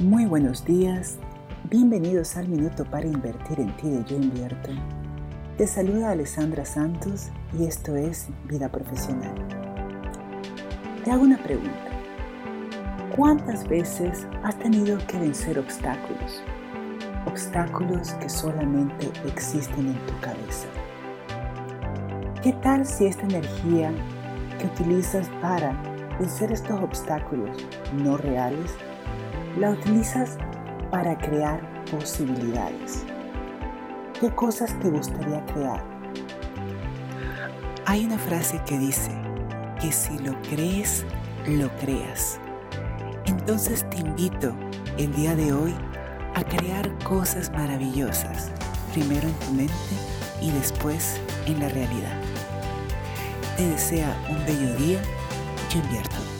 Muy buenos días, bienvenidos al Minuto para Invertir en ti de Yo Invierto. Te saluda Alessandra Santos y esto es Vida Profesional. Te hago una pregunta. ¿Cuántas veces has tenido que vencer obstáculos? Obstáculos que solamente existen en tu cabeza. ¿Qué tal si esta energía que utilizas para vencer estos obstáculos no reales la utilizas para crear posibilidades. ¿Qué cosas te gustaría crear? Hay una frase que dice que si lo crees, lo creas. Entonces te invito el día de hoy a crear cosas maravillosas, primero en tu mente y después en la realidad. Te desea un bello día, yo invierto.